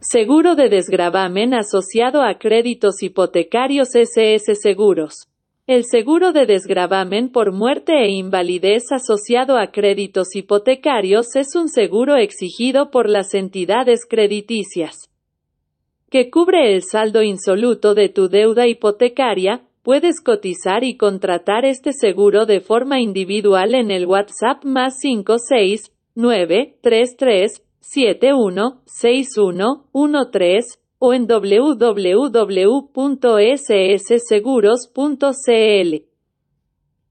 Seguro de desgravamen asociado a créditos hipotecarios SS Seguros. El seguro de desgravamen por muerte e invalidez asociado a créditos hipotecarios es un seguro exigido por las entidades crediticias que cubre el saldo insoluto de tu deuda hipotecaria, puedes cotizar y contratar este seguro de forma individual en el WhatsApp más 56933 716113 o en www.ssseguros.cl.